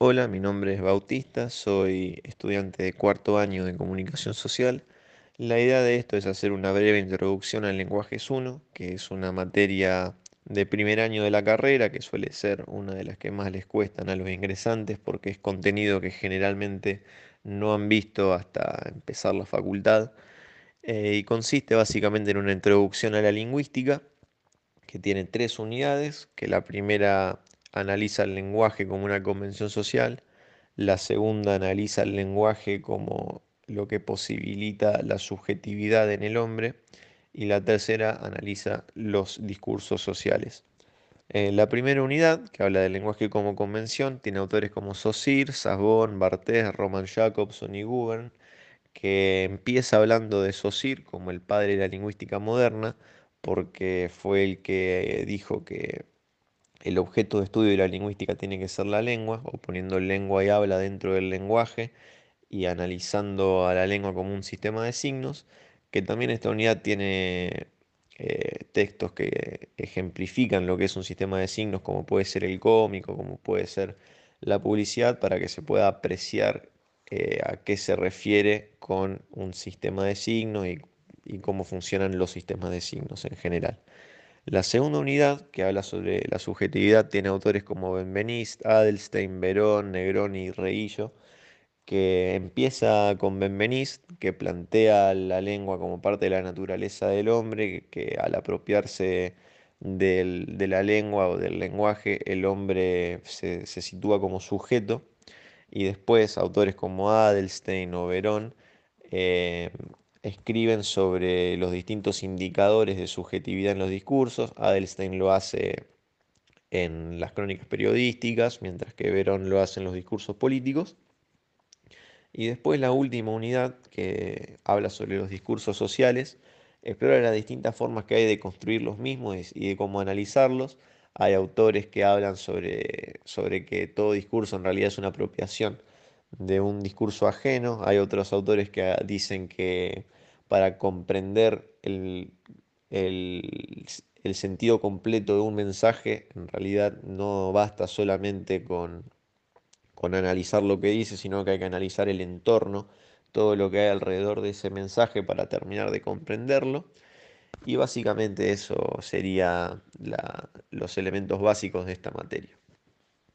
Hola, mi nombre es Bautista, soy estudiante de cuarto año de comunicación social. La idea de esto es hacer una breve introducción al lenguaje 1, que es una materia de primer año de la carrera, que suele ser una de las que más les cuestan a los ingresantes porque es contenido que generalmente no han visto hasta empezar la facultad. Eh, y consiste básicamente en una introducción a la lingüística que tiene tres unidades, que la primera analiza el lenguaje como una convención social, la segunda analiza el lenguaje como lo que posibilita la subjetividad en el hombre y la tercera analiza los discursos sociales. Eh, la primera unidad, que habla del lenguaje como convención, tiene autores como Saussure, Sassbon, Barthes, Roman Jacobson y Gubern, que empieza hablando de Saussure como el padre de la lingüística moderna, porque fue el que dijo que el objeto de estudio de la lingüística tiene que ser la lengua, o poniendo lengua y habla dentro del lenguaje y analizando a la lengua como un sistema de signos, que también esta unidad tiene eh, textos que ejemplifican lo que es un sistema de signos, como puede ser el cómico, como puede ser la publicidad, para que se pueda apreciar eh, a qué se refiere con un sistema de signos y y cómo funcionan los sistemas de signos en general. La segunda unidad, que habla sobre la subjetividad, tiene autores como Benveniste, Adelstein, Verón, Negroni y Reillo, que empieza con Benveniste, que plantea la lengua como parte de la naturaleza del hombre, que, al apropiarse de la lengua o del lenguaje, el hombre se, sitúa como sujeto. Y después autores como Adelstein o Verón eh, escriben sobre los distintos indicadores de subjetividad en los discursos. Adelstein lo hace en las crónicas periodísticas, mientras que Verón lo hace en los discursos políticos. Y después la última unidad, que habla sobre los discursos sociales, explora las distintas formas que hay de construir los mismos y de cómo analizarlos. Hay autores que hablan sobre, sobre que todo discurso en realidad es una apropiación de un discurso ajeno. Hay otros autores que dicen que para comprender el, sentido completo de un mensaje, en realidad no basta solamente con, con analizar lo que dice, sino que hay que analizar el entorno, todo lo que hay alrededor de ese mensaje para terminar de comprenderlo. Y básicamente eso sería los elementos básicos de esta materia.